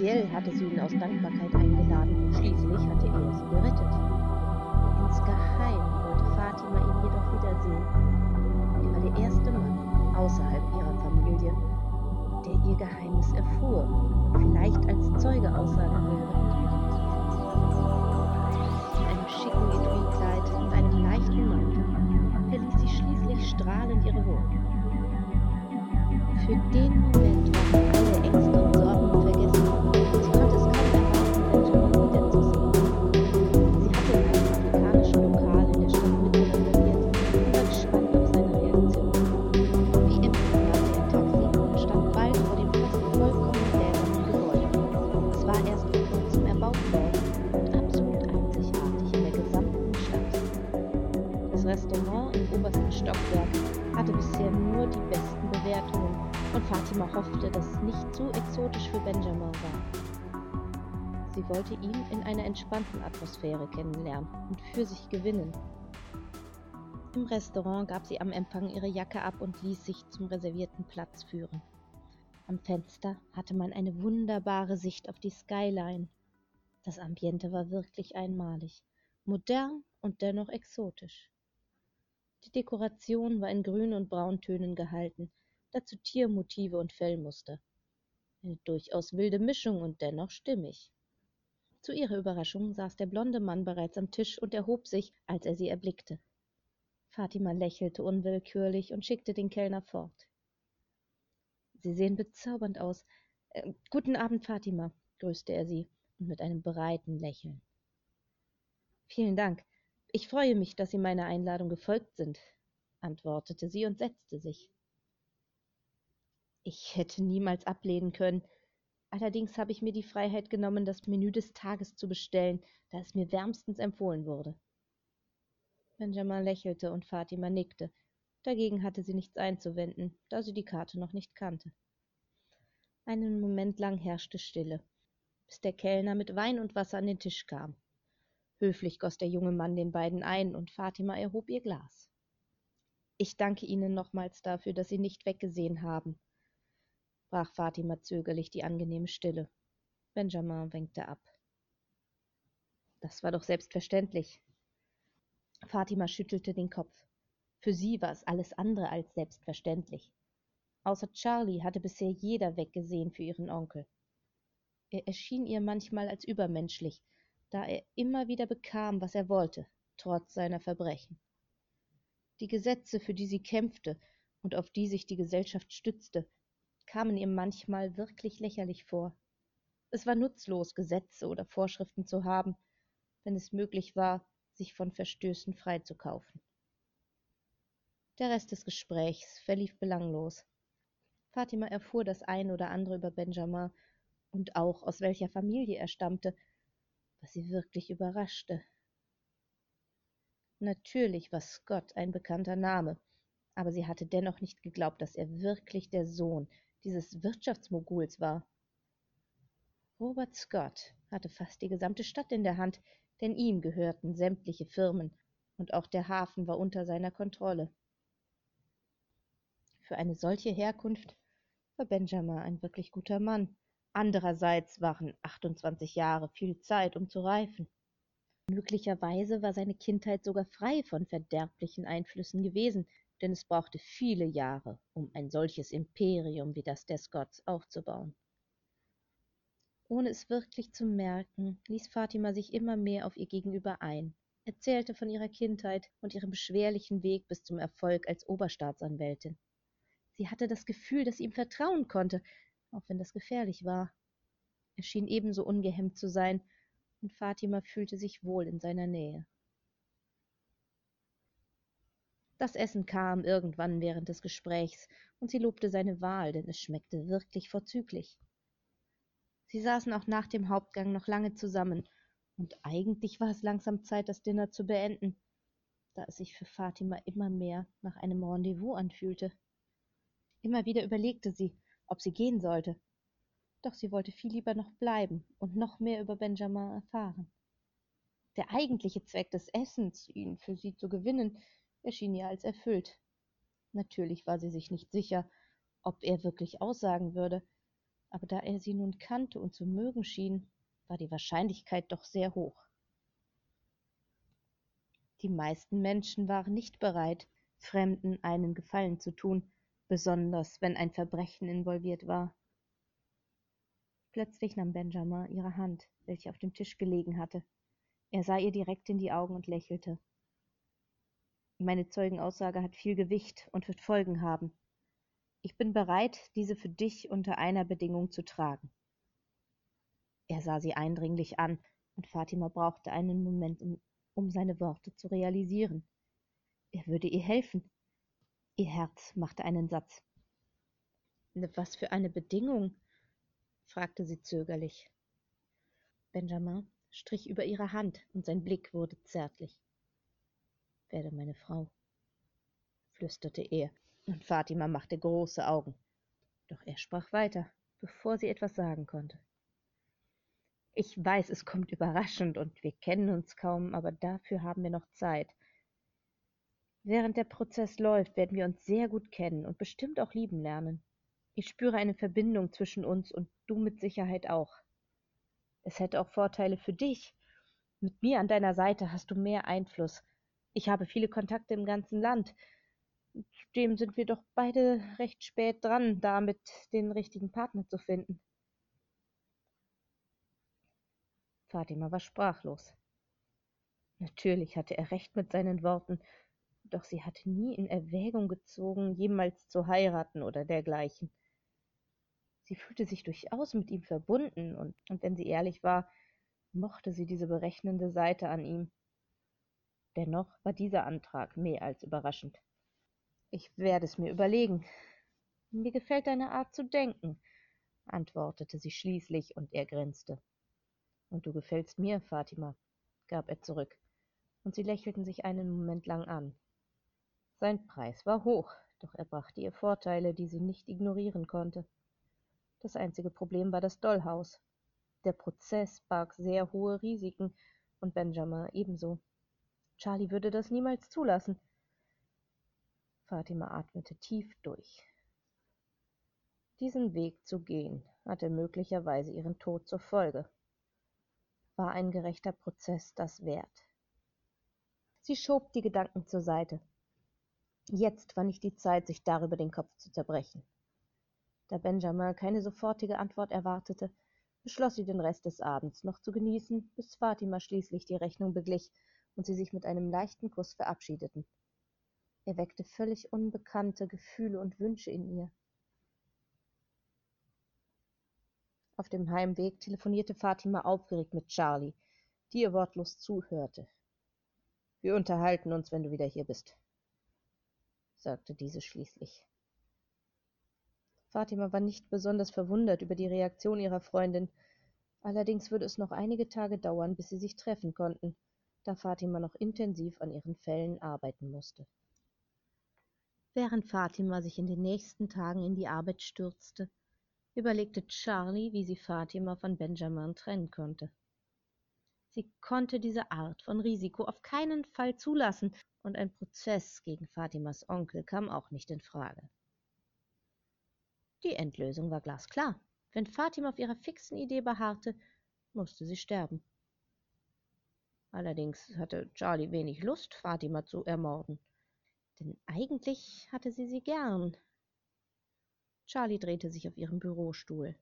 Offiziell hatte sie ihn aus Dankbarkeit eingeladen, schließlich hatte er sie gerettet. Insgeheim wollte Fatima ihn jedoch wiedersehen. Er war der erste Mann außerhalb ihrer Familie, der ihr Geheimnis erfuhr und vielleicht als Zeuge aussagen würde. In einem schicken Etui-Kleid und einem leichten Mantel verließ sie schließlich strahlend ihre Wohnung. Für den entspannten Atmosphäre kennenlernen und für sich gewinnen. Im Restaurant gab sie am Empfang ihre Jacke ab und ließ sich zum reservierten Platz führen. Am Fenster hatte man eine wunderbare Sicht auf die Skyline. Das Ambiente war wirklich einmalig, modern und dennoch exotisch. Die Dekoration war in Grün- und Brauntönen gehalten, dazu Tiermotive und Fellmuster. Eine durchaus wilde Mischung und dennoch stimmig. Zu ihrer Überraschung saß der blonde Mann bereits am Tisch und erhob sich, als er sie erblickte. Fatima lächelte unwillkürlich und schickte den Kellner fort. Sie sehen bezaubernd aus. Äh, guten Abend, Fatima, grüßte er sie und mit einem breiten Lächeln. Vielen Dank. Ich freue mich, dass Sie meiner Einladung gefolgt sind, antwortete sie und setzte sich. Ich hätte niemals ablehnen können. Allerdings habe ich mir die Freiheit genommen, das Menü des Tages zu bestellen, da es mir wärmstens empfohlen wurde. Benjamin lächelte und Fatima nickte. Dagegen hatte sie nichts einzuwenden, da sie die Karte noch nicht kannte. Einen Moment lang herrschte Stille, bis der Kellner mit Wein und Wasser an den Tisch kam. Höflich goss der junge Mann den beiden ein, und Fatima erhob ihr Glas. Ich danke Ihnen nochmals dafür, dass Sie nicht weggesehen haben, brach Fatima zögerlich die angenehme Stille. Benjamin winkte ab. Das war doch selbstverständlich. Fatima schüttelte den Kopf. Für sie war es alles andere als selbstverständlich. Außer Charlie hatte bisher jeder weggesehen für ihren Onkel. Er erschien ihr manchmal als übermenschlich, da er immer wieder bekam, was er wollte, trotz seiner Verbrechen. Die Gesetze, für die sie kämpfte und auf die sich die Gesellschaft stützte, kamen ihr manchmal wirklich lächerlich vor. Es war nutzlos, Gesetze oder Vorschriften zu haben, wenn es möglich war, sich von Verstößen freizukaufen. Der Rest des Gesprächs verlief belanglos. Fatima erfuhr das ein oder andere über Benjamin und auch aus welcher Familie er stammte, was sie wirklich überraschte. Natürlich war Scott ein bekannter Name, aber sie hatte dennoch nicht geglaubt, dass er wirklich der Sohn dieses Wirtschaftsmoguls war. Robert Scott hatte fast die gesamte Stadt in der Hand, denn ihm gehörten sämtliche Firmen, und auch der Hafen war unter seiner Kontrolle. Für eine solche Herkunft war Benjamin ein wirklich guter Mann. Andererseits waren 28 Jahre viel Zeit, um zu reifen. Möglicherweise war seine Kindheit sogar frei von verderblichen Einflüssen gewesen, denn es brauchte viele Jahre, um ein solches Imperium wie das der Scots aufzubauen. Ohne es wirklich zu merken, ließ Fatima sich immer mehr auf ihr Gegenüber ein, erzählte von ihrer Kindheit und ihrem beschwerlichen Weg bis zum Erfolg als Oberstaatsanwältin. Sie hatte das Gefühl, dass sie ihm vertrauen konnte, auch wenn das gefährlich war. Er schien ebenso ungehemmt zu sein, und Fatima fühlte sich wohl in seiner Nähe. Das Essen kam irgendwann während des Gesprächs, und sie lobte seine Wahl, denn es schmeckte wirklich vorzüglich. Sie saßen auch nach dem Hauptgang noch lange zusammen, und eigentlich war es langsam Zeit, das Dinner zu beenden, da es sich für Fatima immer mehr nach einem Rendezvous anfühlte. Immer wieder überlegte sie, ob sie gehen sollte, doch sie wollte viel lieber noch bleiben und noch mehr über Benjamin erfahren. Der eigentliche Zweck des Essens, ihn für sie zu gewinnen, erschien ihr als erfüllt. Natürlich war sie sich nicht sicher, ob er wirklich aussagen würde, aber da er sie nun kannte und zu mögen schien, war die Wahrscheinlichkeit doch sehr hoch. Die meisten Menschen waren nicht bereit, Fremden einen Gefallen zu tun, besonders wenn ein Verbrechen involviert war. Plötzlich nahm Benjamin ihre Hand, welche auf dem Tisch gelegen hatte. Er sah ihr direkt in die Augen und lächelte. Meine Zeugenaussage hat viel Gewicht und wird Folgen haben. Ich bin bereit, diese für dich unter einer Bedingung zu tragen. Er sah sie eindringlich an, und Fatima brauchte einen Moment, um, um seine Worte zu realisieren. Er würde ihr helfen. Ihr Herz machte einen Satz. Was für eine Bedingung? fragte sie zögerlich. Benjamin strich über ihre Hand, und sein Blick wurde zärtlich. Werde meine Frau, flüsterte er, und Fatima machte große Augen. Doch er sprach weiter, bevor sie etwas sagen konnte. Ich weiß, es kommt überraschend und wir kennen uns kaum, aber dafür haben wir noch Zeit. Während der Prozess läuft, werden wir uns sehr gut kennen und bestimmt auch lieben lernen. Ich spüre eine Verbindung zwischen uns und du mit Sicherheit auch. Es hätte auch Vorteile für dich. Mit mir an deiner Seite hast du mehr Einfluss. Ich habe viele Kontakte im ganzen Land. Zudem sind wir doch beide recht spät dran, damit den richtigen Partner zu finden. Fatima war sprachlos. Natürlich hatte er recht mit seinen Worten, doch sie hatte nie in Erwägung gezogen, jemals zu heiraten oder dergleichen. Sie fühlte sich durchaus mit ihm verbunden, und, und wenn sie ehrlich war, mochte sie diese berechnende Seite an ihm. Dennoch war dieser Antrag mehr als überraschend. Ich werde es mir überlegen. Mir gefällt deine Art zu denken, antwortete sie schließlich, und er grinste. Und du gefällst mir, Fatima, gab er zurück, und sie lächelten sich einen Moment lang an. Sein Preis war hoch, doch er brachte ihr Vorteile, die sie nicht ignorieren konnte. Das einzige Problem war das Dollhaus. Der Prozess barg sehr hohe Risiken und Benjamin ebenso. Charlie würde das niemals zulassen. Fatima atmete tief durch. Diesen Weg zu gehen, hatte möglicherweise ihren Tod zur Folge. War ein gerechter Prozess das wert? Sie schob die Gedanken zur Seite. Jetzt war nicht die Zeit, sich darüber den Kopf zu zerbrechen. Da Benjamin keine sofortige Antwort erwartete, beschloss sie den Rest des Abends noch zu genießen, bis Fatima schließlich die Rechnung beglich und sie sich mit einem leichten Kuss verabschiedeten. Er weckte völlig unbekannte Gefühle und Wünsche in ihr. Auf dem Heimweg telefonierte Fatima aufgeregt mit Charlie, die ihr wortlos zuhörte. Wir unterhalten uns, wenn du wieder hier bist, sagte diese schließlich. Fatima war nicht besonders verwundert über die Reaktion ihrer Freundin. Allerdings würde es noch einige Tage dauern, bis sie sich treffen konnten, da Fatima noch intensiv an ihren Fällen arbeiten musste. Während Fatima sich in den nächsten Tagen in die Arbeit stürzte, überlegte Charlie, wie sie Fatima von Benjamin trennen konnte. Sie konnte diese Art von Risiko auf keinen Fall zulassen, und ein Prozess gegen Fatimas Onkel kam auch nicht in Frage. Die Endlösung war glasklar. Wenn Fatima auf ihrer fixen Idee beharrte, musste sie sterben. Allerdings hatte Charlie wenig Lust, Fatima zu ermorden. Denn eigentlich hatte sie sie gern. Charlie drehte sich auf ihrem Bürostuhl.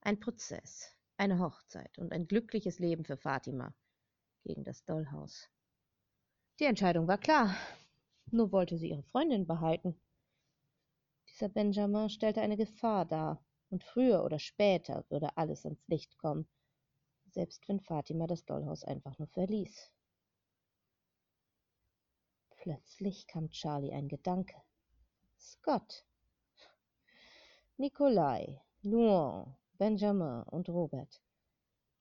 Ein Prozess, eine Hochzeit und ein glückliches Leben für Fatima gegen das Dollhaus. Die Entscheidung war klar. Nur wollte sie ihre Freundin behalten. Dieser Benjamin stellte eine Gefahr dar, und früher oder später würde alles ans Licht kommen, selbst wenn Fatima das Dollhaus einfach nur verließ. Plötzlich kam Charlie ein Gedanke. Scott. Nikolai, Luan, Benjamin und Robert.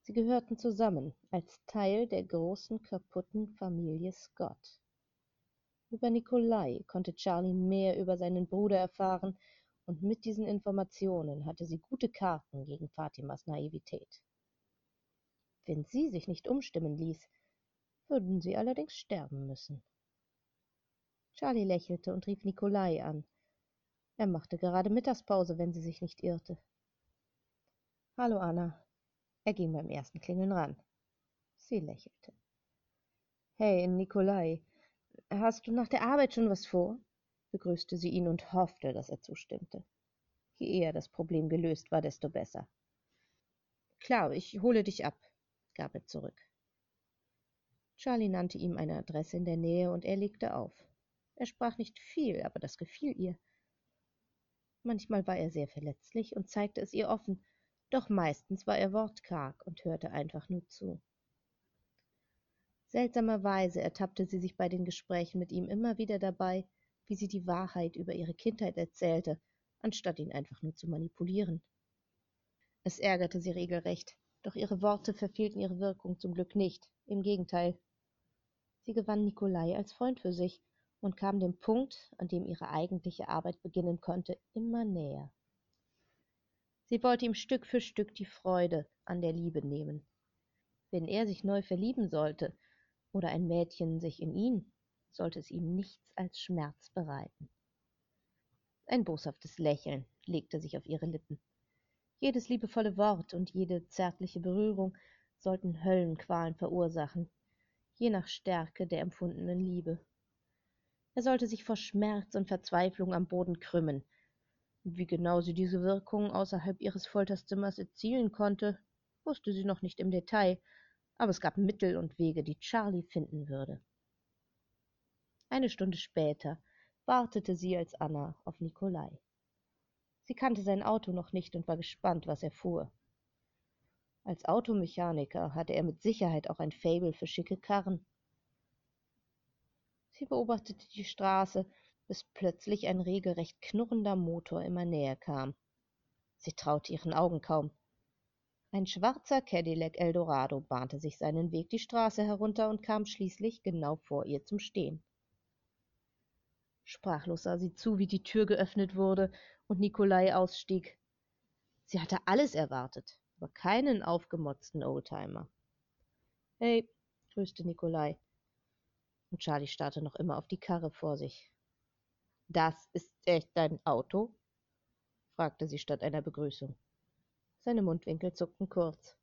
Sie gehörten zusammen als Teil der großen kaputten Familie Scott. Über Nikolai konnte Charlie mehr über seinen Bruder erfahren, und mit diesen Informationen hatte sie gute Karten gegen Fatimas Naivität. Wenn sie sich nicht umstimmen ließ, würden sie allerdings sterben müssen. Charlie lächelte und rief Nikolai an. Er machte gerade Mittagspause, wenn sie sich nicht irrte. Hallo, Anna. Er ging beim ersten Klingeln ran. Sie lächelte. Hey, Nikolai, hast du nach der Arbeit schon was vor? begrüßte sie ihn und hoffte, dass er zustimmte. Je eher das Problem gelöst war, desto besser. Klar, ich hole dich ab, gab er zurück. Charlie nannte ihm eine Adresse in der Nähe und er legte auf. Er sprach nicht viel, aber das gefiel ihr. Manchmal war er sehr verletzlich und zeigte es ihr offen, doch meistens war er wortkarg und hörte einfach nur zu. Seltsamerweise ertappte sie sich bei den Gesprächen mit ihm immer wieder dabei, wie sie die Wahrheit über ihre Kindheit erzählte, anstatt ihn einfach nur zu manipulieren. Es ärgerte sie regelrecht, doch ihre Worte verfehlten ihre Wirkung zum Glück nicht, im Gegenteil. Sie gewann Nikolai als Freund für sich und kam dem Punkt, an dem ihre eigentliche Arbeit beginnen konnte, immer näher. Sie wollte ihm Stück für Stück die Freude an der Liebe nehmen. Wenn er sich neu verlieben sollte, oder ein Mädchen sich in ihn, sollte es ihm nichts als Schmerz bereiten. Ein boshaftes Lächeln legte sich auf ihre Lippen. Jedes liebevolle Wort und jede zärtliche Berührung sollten Höllenqualen verursachen, je nach Stärke der empfundenen Liebe. Er sollte sich vor Schmerz und Verzweiflung am Boden krümmen. Wie genau sie diese Wirkung außerhalb ihres Folterzimmers erzielen konnte, wusste sie noch nicht im Detail, aber es gab Mittel und Wege, die Charlie finden würde. Eine Stunde später wartete sie als Anna auf Nikolai. Sie kannte sein Auto noch nicht und war gespannt, was er fuhr. Als Automechaniker hatte er mit Sicherheit auch ein Fabel für schicke Karren. Sie beobachtete die Straße, bis plötzlich ein regelrecht knurrender Motor immer näher kam. Sie traute ihren Augen kaum. Ein schwarzer Cadillac Eldorado bahnte sich seinen Weg die Straße herunter und kam schließlich genau vor ihr zum Stehen. Sprachlos sah sie zu, wie die Tür geöffnet wurde und Nikolai ausstieg. Sie hatte alles erwartet, aber keinen aufgemotzten Oldtimer. Hey, grüßte Nikolai. Und Charlie starrte noch immer auf die Karre vor sich. Das ist echt dein Auto? fragte sie statt einer Begrüßung. Seine Mundwinkel zuckten kurz.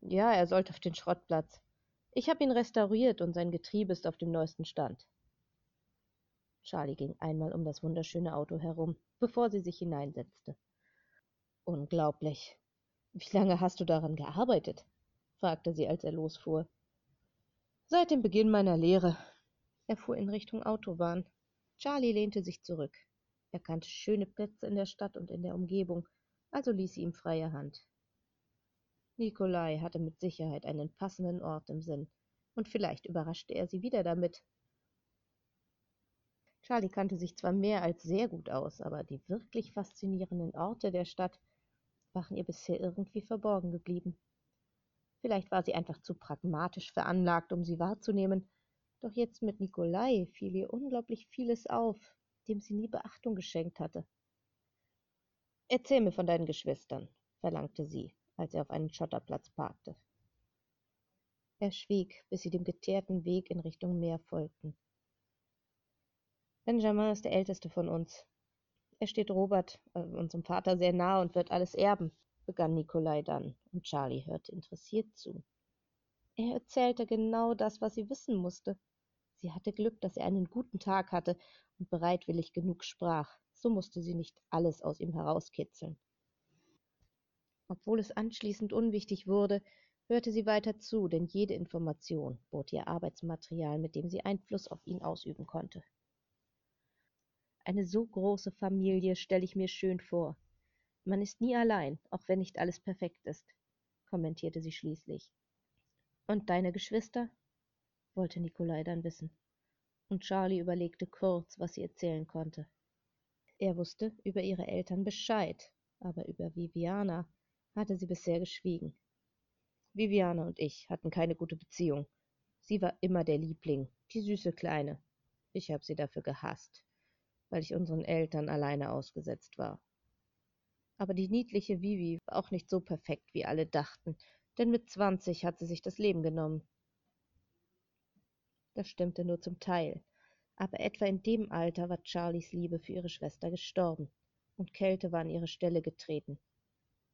Ja, er sollte auf den Schrottplatz. Ich habe ihn restauriert und sein Getriebe ist auf dem neuesten Stand. Charlie ging einmal um das wunderschöne Auto herum, bevor sie sich hineinsetzte. Unglaublich. Wie lange hast du daran gearbeitet? fragte sie, als er losfuhr. Seit dem Beginn meiner Lehre. Er fuhr in Richtung Autobahn. Charlie lehnte sich zurück. Er kannte schöne Plätze in der Stadt und in der Umgebung, also ließ sie ihm freie Hand. Nikolai hatte mit Sicherheit einen passenden Ort im Sinn, und vielleicht überraschte er sie wieder damit. Charlie kannte sich zwar mehr als sehr gut aus, aber die wirklich faszinierenden Orte der Stadt waren ihr bisher irgendwie verborgen geblieben. Vielleicht war sie einfach zu pragmatisch veranlagt, um sie wahrzunehmen, doch jetzt mit Nikolai fiel ihr unglaublich vieles auf, dem sie nie Beachtung geschenkt hatte. Erzähl mir von deinen Geschwistern, verlangte sie, als er auf einen Schotterplatz parkte. Er schwieg, bis sie dem geteerten Weg in Richtung Meer folgten. Benjamin ist der älteste von uns. Er steht Robert, äh, unserem Vater, sehr nah und wird alles erben, begann Nikolai dann, und Charlie hörte interessiert zu. Er erzählte genau das, was sie wissen musste. Sie hatte Glück, dass er einen guten Tag hatte und bereitwillig genug sprach so musste sie nicht alles aus ihm herauskitzeln. Obwohl es anschließend unwichtig wurde, hörte sie weiter zu, denn jede Information bot ihr Arbeitsmaterial, mit dem sie Einfluss auf ihn ausüben konnte. Eine so große Familie stelle ich mir schön vor. Man ist nie allein, auch wenn nicht alles perfekt ist, kommentierte sie schließlich. Und deine Geschwister? wollte Nikolai dann wissen. Und Charlie überlegte kurz, was sie erzählen konnte. Er wusste über ihre Eltern Bescheid, aber über Viviana hatte sie bisher geschwiegen. Viviana und ich hatten keine gute Beziehung. Sie war immer der Liebling, die süße Kleine. Ich habe sie dafür gehasst, weil ich unseren Eltern alleine ausgesetzt war. Aber die niedliche Vivi war auch nicht so perfekt, wie alle dachten, denn mit zwanzig hat sie sich das Leben genommen. Das stimmte nur zum Teil. aber etwa in dem Alter war Charlies Liebe für ihre Schwester gestorben, und Kälte war an ihre Stelle getreten.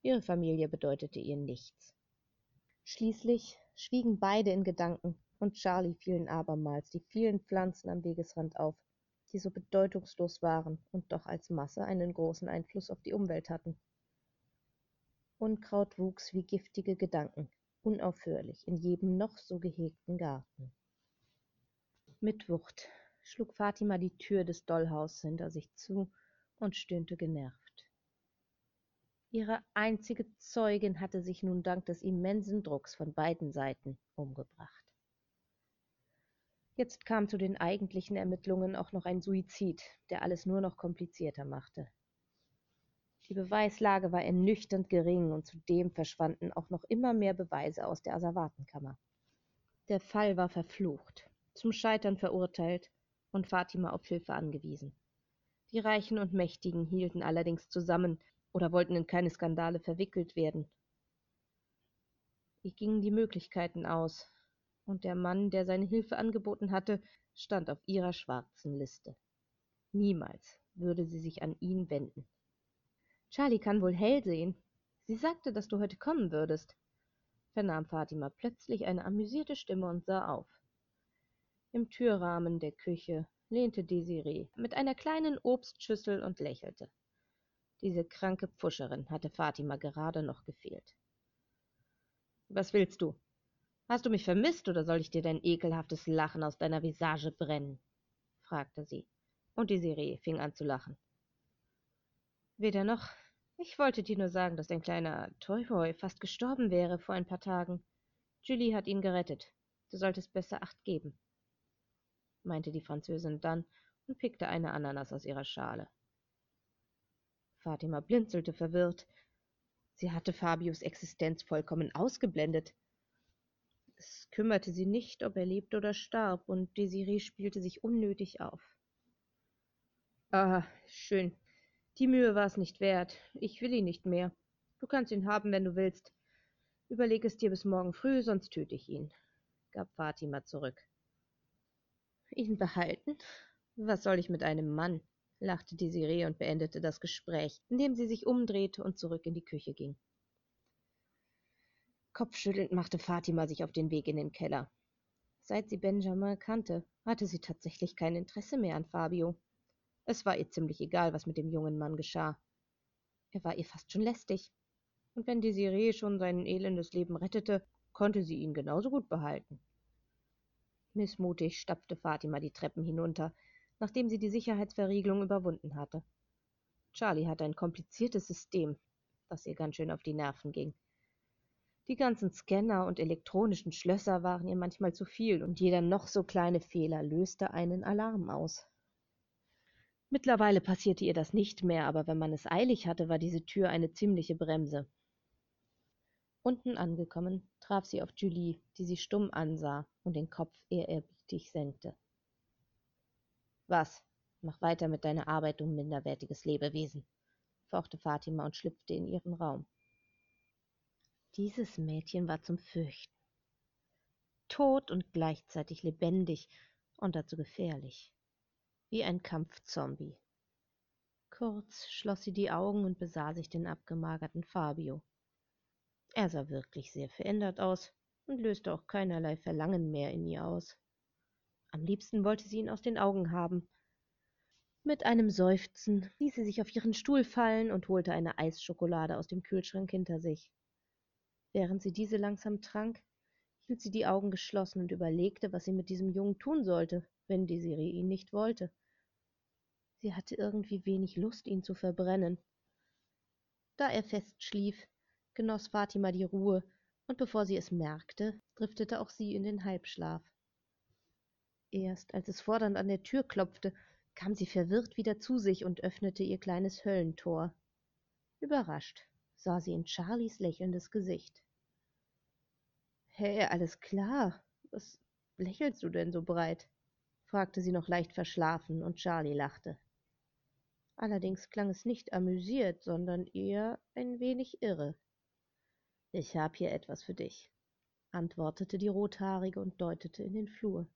Ihre Familie bedeutete ihr nichts. Schließlich schwiegen beide in Gedanken, und Charlie fielen abermals die vielen Pflanzen am Wegesrand auf, die so bedeutungslos waren und doch als Masse einen großen Einfluss auf die Umwelt hatten. Unkraut wuchs wie giftige Gedanken, unaufhörlich in jedem noch so gehegten Garten. Mit Wucht schlug Fatima die Tür des Dollhauses hinter sich zu und stöhnte genervt. Ihre einzige Zeugin hatte sich nun dank des immensen Drucks von beiden Seiten umgebracht. Jetzt kam zu den eigentlichen Ermittlungen auch noch ein Suizid, der alles nur noch komplizierter machte. Die Beweislage war ernüchternd gering und zudem verschwanden auch noch immer mehr Beweise aus der Asservatenkammer. Der Fall war verflucht, zum Scheitern verurteilt und Fatima auf Hilfe angewiesen. Die Reichen und Mächtigen hielten allerdings zusammen oder wollten in keine Skandale verwickelt werden. Wie gingen die Möglichkeiten aus, und der Mann, der seine Hilfe angeboten hatte, stand auf ihrer schwarzen Liste. Niemals würde sie sich an ihn wenden. Charlie kann wohl hell sehen. Sie sagte, dass du heute kommen würdest, vernahm Fatima plötzlich eine amüsierte Stimme und sah auf. Im Türrahmen der Küche lehnte Desiree mit einer kleinen Obstschüssel und lächelte. Diese kranke Pfuscherin hatte Fatima gerade noch gefehlt. Was willst du? Hast du mich vermisst, oder soll ich dir dein ekelhaftes Lachen aus deiner Visage brennen? fragte sie, und die Serie fing an zu lachen. Weder noch. Ich wollte dir nur sagen, dass dein kleiner Toyboy fast gestorben wäre vor ein paar Tagen. Julie hat ihn gerettet. Du solltest besser Acht geben, meinte die Französin dann und pickte eine Ananas aus ihrer Schale. Fatima blinzelte verwirrt. Sie hatte Fabius Existenz vollkommen ausgeblendet. Es kümmerte sie nicht, ob er lebte oder starb, und Desiree spielte sich unnötig auf. Ah, schön. Die Mühe war es nicht wert. Ich will ihn nicht mehr. Du kannst ihn haben, wenn du willst. Überleg es dir bis morgen früh, sonst töte ich ihn, gab Fatima zurück. Ihn behalten? Was soll ich mit einem Mann? lachte Desiree und beendete das Gespräch, indem sie sich umdrehte und zurück in die Küche ging. Kopfschüttelnd machte Fatima sich auf den Weg in den Keller. Seit sie Benjamin kannte, hatte sie tatsächlich kein Interesse mehr an Fabio. Es war ihr ziemlich egal, was mit dem jungen Mann geschah. Er war ihr fast schon lästig. Und wenn Desiree schon sein elendes Leben rettete, konnte sie ihn genauso gut behalten. Missmutig stapfte Fatima die Treppen hinunter, nachdem sie die Sicherheitsverriegelung überwunden hatte. Charlie hatte ein kompliziertes System, das ihr ganz schön auf die Nerven ging. Die ganzen Scanner und elektronischen Schlösser waren ihr manchmal zu viel, und jeder noch so kleine Fehler löste einen Alarm aus. Mittlerweile passierte ihr das nicht mehr, aber wenn man es eilig hatte, war diese Tür eine ziemliche Bremse. Unten angekommen, traf sie auf Julie, die sie stumm ansah und den Kopf ehrerbietig senkte. Was? Mach weiter mit deiner Arbeit, du minderwertiges Lebewesen, fauchte Fatima und schlüpfte in ihren Raum. Dieses Mädchen war zum Fürchten. Tot und gleichzeitig lebendig und dazu gefährlich. Wie ein Kampfzombie. Kurz schloss sie die Augen und besah sich den abgemagerten Fabio. Er sah wirklich sehr verändert aus und löste auch keinerlei Verlangen mehr in ihr aus. Am liebsten wollte sie ihn aus den Augen haben. Mit einem Seufzen ließ sie sich auf ihren Stuhl fallen und holte eine Eisschokolade aus dem Kühlschrank hinter sich. Während sie diese langsam trank, hielt sie die Augen geschlossen und überlegte, was sie mit diesem Jungen tun sollte, wenn Desiree ihn nicht wollte. Sie hatte irgendwie wenig Lust, ihn zu verbrennen. Da er fest schlief, genoss Fatima die Ruhe, und bevor sie es merkte, driftete auch sie in den Halbschlaf. Erst als es fordernd an der Tür klopfte, kam sie verwirrt wieder zu sich und öffnete ihr kleines Höllentor. Überrascht sah sie in Charlies lächelndes Gesicht. Hey, alles klar. Was lächelst du denn so breit? fragte sie noch leicht verschlafen, und Charlie lachte. Allerdings klang es nicht amüsiert, sondern eher ein wenig irre. Ich hab hier etwas für dich, antwortete die Rothaarige und deutete in den Flur.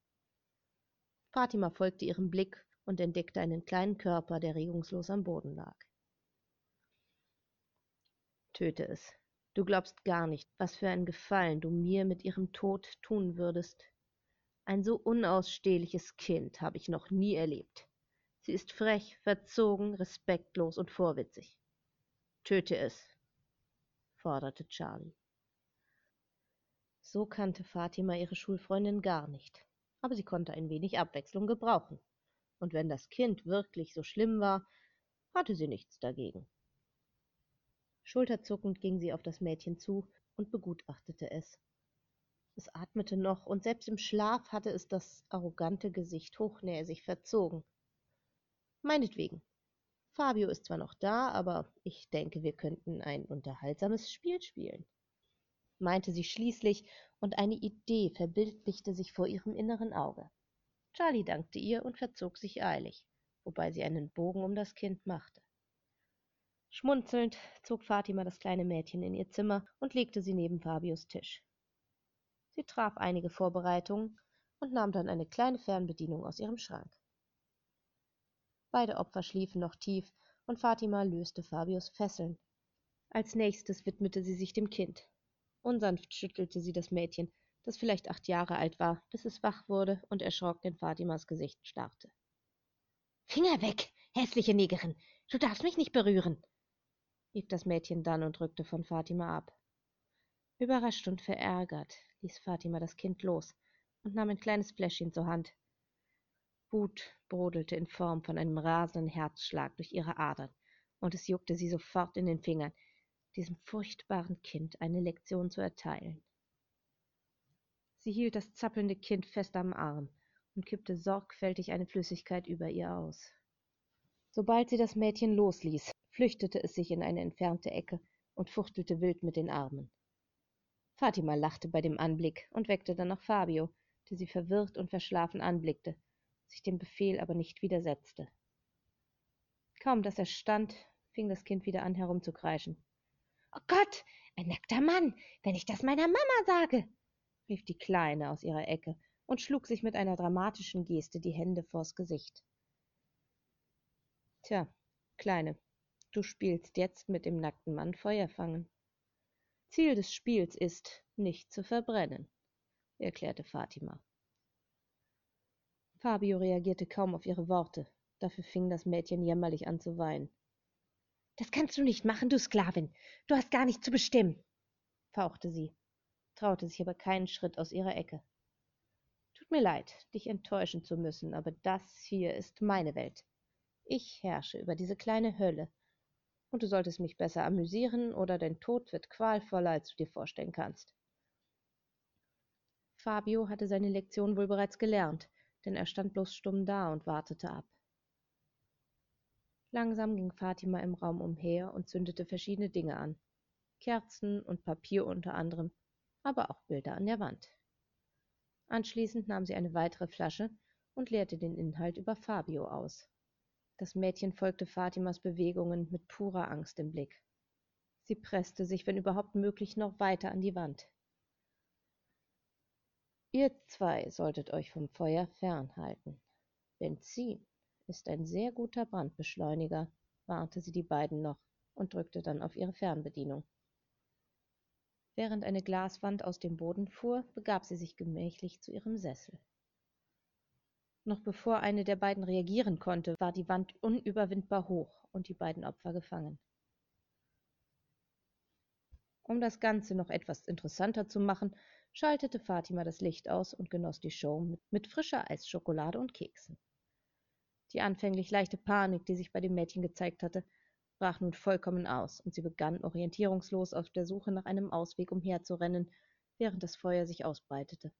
Fatima folgte ihrem Blick und entdeckte einen kleinen Körper, der regungslos am Boden lag. Töte es. Du glaubst gar nicht, was für einen Gefallen du mir mit ihrem Tod tun würdest. Ein so unausstehliches Kind habe ich noch nie erlebt. Sie ist frech, verzogen, respektlos und vorwitzig. Töte es, forderte Charlie. So kannte Fatima ihre Schulfreundin gar nicht, aber sie konnte ein wenig Abwechslung gebrauchen. Und wenn das Kind wirklich so schlimm war, hatte sie nichts dagegen. Schulterzuckend ging sie auf das Mädchen zu und begutachtete es. Es atmete noch, und selbst im Schlaf hatte es das arrogante Gesicht hochnäsig verzogen. Meinetwegen. Fabio ist zwar noch da, aber ich denke, wir könnten ein unterhaltsames Spiel spielen meinte sie schließlich, und eine Idee verbildlichte sich vor ihrem inneren Auge. Charlie dankte ihr und verzog sich eilig, wobei sie einen Bogen um das Kind machte. Schmunzelnd zog Fatima das kleine Mädchen in ihr Zimmer und legte sie neben Fabius Tisch. Sie traf einige Vorbereitungen und nahm dann eine kleine Fernbedienung aus ihrem Schrank. Beide Opfer schliefen noch tief und Fatima löste Fabius Fesseln. Als nächstes widmete sie sich dem Kind. Unsanft schüttelte sie das Mädchen, das vielleicht acht Jahre alt war, bis es wach wurde und erschrocken in Fatimas Gesicht starrte. Finger weg, hässliche Negerin! Du darfst mich nicht berühren! Rief das Mädchen dann und rückte von Fatima ab. Überrascht und verärgert ließ Fatima das Kind los und nahm ein kleines Fläschchen zur Hand. Wut brodelte in Form von einem rasenden Herzschlag durch ihre Adern, und es juckte sie sofort in den Fingern, diesem furchtbaren Kind eine Lektion zu erteilen. Sie hielt das zappelnde Kind fest am Arm und kippte sorgfältig eine Flüssigkeit über ihr aus. Sobald sie das Mädchen losließ, flüchtete es sich in eine entfernte Ecke und fuchtelte wild mit den Armen. Fatima lachte bei dem Anblick und weckte dann noch Fabio, der sie verwirrt und verschlafen anblickte, sich dem Befehl aber nicht widersetzte. Kaum dass er stand, fing das Kind wieder an herumzukreischen. Oh Gott, ein nackter Mann, wenn ich das meiner Mama sage, rief die Kleine aus ihrer Ecke und schlug sich mit einer dramatischen Geste die Hände vors Gesicht. Tja, Kleine, du spielst jetzt mit dem nackten Mann Feuer fangen. Ziel des Spiels ist, nicht zu verbrennen, erklärte Fatima. Fabio reagierte kaum auf ihre Worte, dafür fing das Mädchen jämmerlich an zu weinen. Das kannst du nicht machen, du Sklavin. Du hast gar nicht zu bestimmen, fauchte sie, traute sich aber keinen Schritt aus ihrer Ecke. Tut mir leid, dich enttäuschen zu müssen, aber das hier ist meine Welt. Ich herrsche über diese kleine Hölle, und du solltest mich besser amüsieren, oder dein Tod wird qualvoller, als du dir vorstellen kannst. Fabio hatte seine Lektion wohl bereits gelernt, denn er stand bloß stumm da und wartete ab. Langsam ging Fatima im Raum umher und zündete verschiedene Dinge an. Kerzen und Papier unter anderem, aber auch Bilder an der Wand. Anschließend nahm sie eine weitere Flasche und leerte den Inhalt über Fabio aus. Das Mädchen folgte Fatimas Bewegungen mit purer Angst im Blick. Sie presste sich, wenn überhaupt möglich, noch weiter an die Wand. Ihr zwei solltet euch vom Feuer fernhalten. Benzin ist ein sehr guter Brandbeschleuniger, warnte sie die beiden noch und drückte dann auf ihre Fernbedienung. Während eine Glaswand aus dem Boden fuhr, begab sie sich gemächlich zu ihrem Sessel. Noch bevor eine der beiden reagieren konnte, war die Wand unüberwindbar hoch und die beiden Opfer gefangen. Um das Ganze noch etwas interessanter zu machen, schaltete Fatima das Licht aus und genoss die Show mit, frischer Eisschokolade und Keksen. Die anfänglich leichte Panik, die sich bei dem Mädchen gezeigt hatte, brach nun vollkommen aus, und sie begann orientierungslos auf der Suche nach einem Ausweg umherzurennen, während das Feuer sich ausbreitete.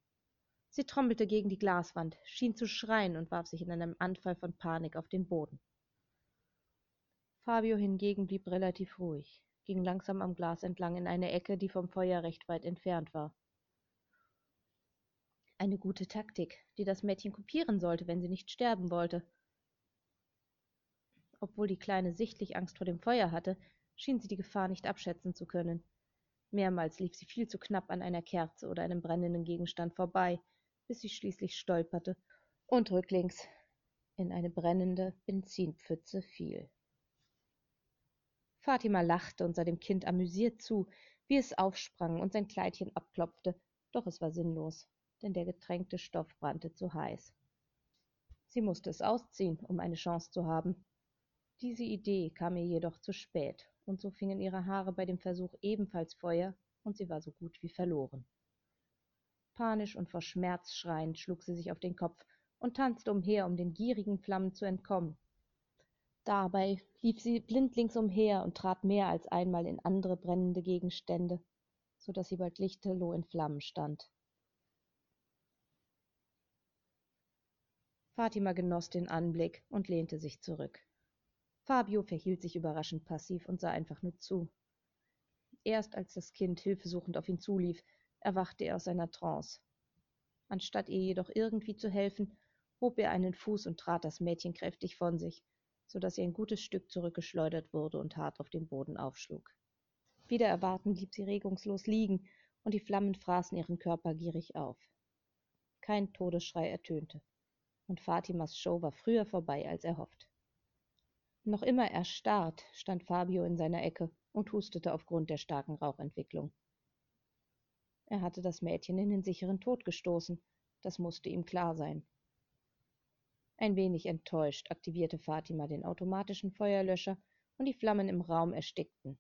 Sie trommelte gegen die Glaswand, schien zu schreien und warf sich in einem Anfall von Panik auf den Boden. Fabio hingegen blieb relativ ruhig, ging langsam am Glas entlang in eine Ecke, die vom Feuer recht weit entfernt war. Eine gute Taktik, die das Mädchen kopieren sollte, wenn sie nicht sterben wollte. Obwohl die Kleine sichtlich Angst vor dem Feuer hatte, schien sie die Gefahr nicht abschätzen zu können. Mehrmals lief sie viel zu knapp an einer Kerze oder einem brennenden Gegenstand vorbei, bis sie schließlich stolperte und rücklings in eine brennende Benzinpfütze fiel. Fatima lachte und sah dem Kind amüsiert zu, wie es aufsprang und sein Kleidchen abklopfte, doch es war sinnlos, denn der getränkte Stoff brannte zu heiß. Sie musste es ausziehen, um eine Chance zu haben. Diese Idee kam ihr jedoch zu spät, und so fingen ihre Haare bei dem Versuch ebenfalls Feuer, und sie war so gut wie verloren. Panisch und vor Schmerz schreiend schlug sie sich auf den Kopf und tanzte umher, um den gierigen Flammen zu entkommen. Dabei lief sie blindlings umher und trat mehr als einmal in andere brennende Gegenstände, so dass sie bald lichterloh in Flammen stand. Fatima genoss den Anblick und lehnte sich zurück. Fabio verhielt sich überraschend passiv und sah einfach nur zu. Erst als das Kind hilfesuchend auf ihn zulief, erwachte er aus seiner Trance. Anstatt ihr jedoch irgendwie zu helfen, hob er einen Fuß und trat das Mädchen kräftig von sich, so dass sie ein gutes Stück zurückgeschleudert wurde und hart auf dem Boden aufschlug. Wider Erwarten blieb sie regungslos liegen, und die Flammen fraßen ihren Körper gierig auf. Kein Todesschrei ertönte, und Fatimas Show war früher vorbei als erhofft. Noch immer erstarrt stand Fabio in seiner Ecke und hustete aufgrund der starken Rauchentwicklung. Er hatte das Mädchen in den sicheren Tod gestoßen, das musste ihm klar sein. Ein wenig enttäuscht aktivierte Fatima den automatischen Feuerlöscher und die Flammen im Raum erstickten.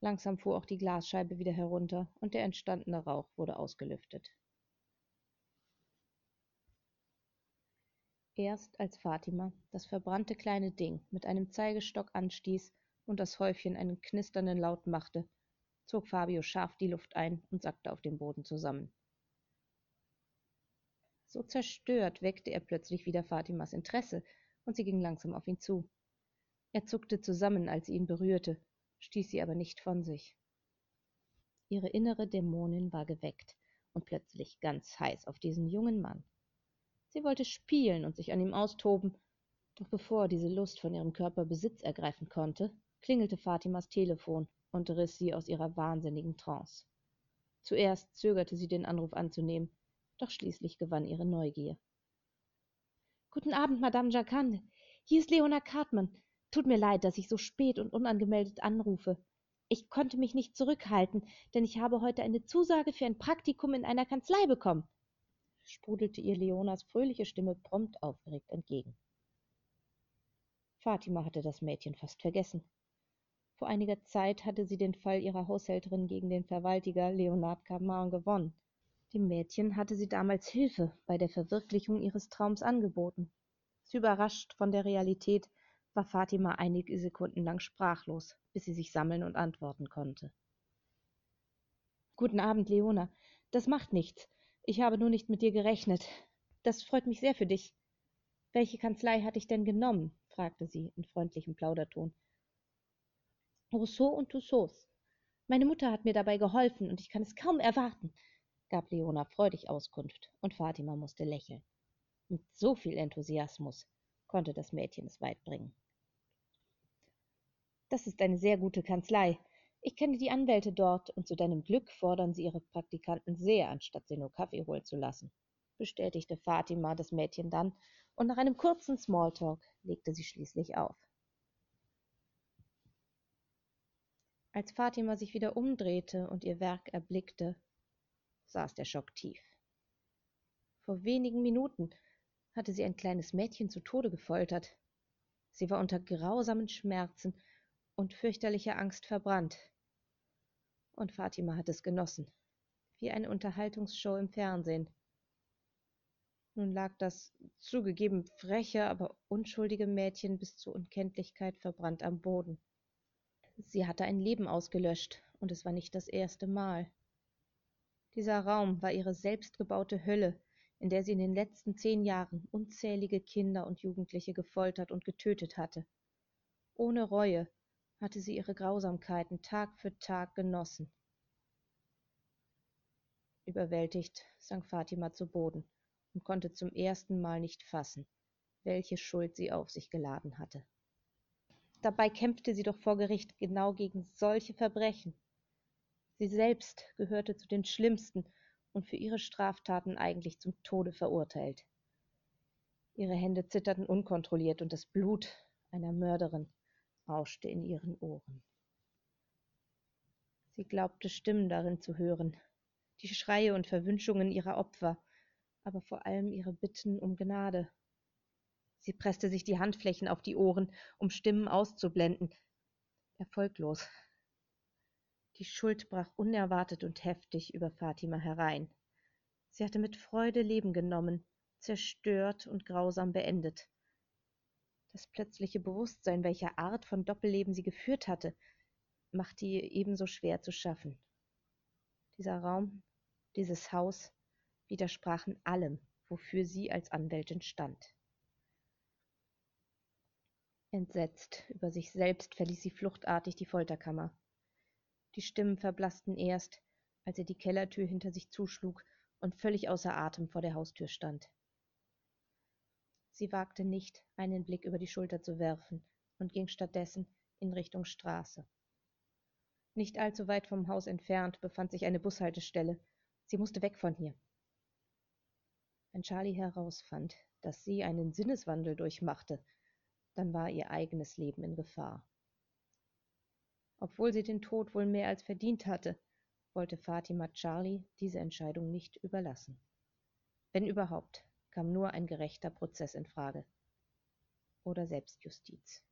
Langsam fuhr auch die Glasscheibe wieder herunter und der entstandene Rauch wurde ausgelüftet. Erst als Fatima das verbrannte kleine Ding mit einem Zeigestock anstieß und das Häufchen einen knisternden Laut machte, zog Fabio scharf die Luft ein und sackte auf dem Boden zusammen. So zerstört weckte er plötzlich wieder Fatimas Interesse, und sie ging langsam auf ihn zu. Er zuckte zusammen, als sie ihn berührte, stieß sie aber nicht von sich. Ihre innere Dämonin war geweckt und plötzlich ganz heiß auf diesen jungen Mann. Sie wollte spielen und sich an ihm austoben, doch bevor diese Lust von ihrem Körper Besitz ergreifen konnte, klingelte Fatimas Telefon und riss sie aus ihrer wahnsinnigen Trance. Zuerst zögerte sie den Anruf anzunehmen, doch schließlich gewann ihre Neugier. Guten Abend, Madame Jacquard. Hier ist Leona Cartman. Tut mir leid, dass ich so spät und unangemeldet anrufe. Ich konnte mich nicht zurückhalten, denn ich habe heute eine Zusage für ein Praktikum in einer Kanzlei bekommen, sprudelte ihr Leonas fröhliche Stimme prompt aufgeregt entgegen. Fatima hatte das Mädchen fast vergessen. Vor einiger Zeit hatte sie den Fall ihrer Haushälterin gegen den Verwaltiger Leonard Carmin gewonnen. Dem Mädchen hatte sie damals Hilfe bei der Verwirklichung ihres Traums angeboten. Überrascht von der Realität war Fatima einige Sekunden lang sprachlos, bis sie sich sammeln und antworten konnte. Guten Abend, Leona. Das macht nichts. Ich habe nur nicht mit dir gerechnet. Das freut mich sehr für dich. Welche Kanzlei hatte ich denn genommen? fragte sie in freundlichem Plauderton. Rousseau und Tussauds. Meine Mutter hat mir dabei geholfen und ich kann es kaum erwarten gab Leona freudig Auskunft, und Fatima musste lächeln. Mit so viel Enthusiasmus konnte das Mädchen es weit bringen. Das ist eine sehr gute Kanzlei. Ich kenne die Anwälte dort, und zu deinem Glück fordern sie ihre Praktikanten sehr, anstatt sie nur Kaffee holen zu lassen, bestätigte Fatima das Mädchen dann, und nach einem kurzen Smalltalk legte sie schließlich auf. Als Fatima sich wieder umdrehte und ihr Werk erblickte, saß der Schock tief. Vor wenigen Minuten hatte sie ein kleines Mädchen zu Tode gefoltert. Sie war unter grausamen Schmerzen und fürchterlicher Angst verbrannt. Und Fatima hat es genossen, wie eine Unterhaltungsshow im Fernsehen. Nun lag das zugegeben freche, aber unschuldige Mädchen bis zur Unkenntlichkeit verbrannt am Boden. Sie hatte ein Leben ausgelöscht, und es war nicht das erste Mal. Dieser Raum war ihre selbstgebaute Hölle, in der sie in den letzten zehn Jahren unzählige Kinder und Jugendliche gefoltert und getötet hatte. Ohne Reue hatte sie ihre Grausamkeiten Tag für Tag genossen. Überwältigt sank Fatima zu Boden und konnte zum ersten Mal nicht fassen, welche Schuld sie auf sich geladen hatte. Dabei kämpfte sie doch vor Gericht genau gegen solche Verbrechen. Sie selbst gehörte zu den schlimmsten und für ihre Straftaten eigentlich zum Tode verurteilt. Ihre Hände zitterten unkontrolliert und das Blut einer Mörderin rauschte in ihren Ohren. Sie glaubte Stimmen darin zu hören, die Schreie und Verwünschungen ihrer Opfer, aber vor allem ihre Bitten um Gnade. Sie presste sich die Handflächen auf die Ohren, um Stimmen auszublenden. Erfolglos. Die Schuld brach unerwartet und heftig über Fatima herein. Sie hatte mit Freude Leben genommen, zerstört und grausam beendet. Das plötzliche Bewusstsein, welcher Art von Doppelleben sie geführt hatte, machte ihr ebenso schwer zu schaffen. Dieser Raum, dieses Haus widersprachen allem, wofür sie als Anwältin stand. Entsetzt über sich selbst verließ sie fluchtartig die Folterkammer. Die Stimmen verblassten erst, als er die Kellertür hinter sich zuschlug und völlig außer Atem vor der Haustür stand. Sie wagte nicht, einen Blick über die Schulter zu werfen und ging stattdessen in Richtung Straße. Nicht allzu weit vom Haus entfernt befand sich eine Bushaltestelle. Sie musste weg von hier. Wenn Charlie herausfand, dass sie einen Sinneswandel durchmachte, dann war ihr eigenes Leben in Gefahr. Obwohl sie den Tod wohl mehr als verdient hatte, wollte Fatima Charlie diese Entscheidung nicht überlassen. Wenn überhaupt, kam nur ein gerechter Prozess in Frage. Oder Selbstjustiz.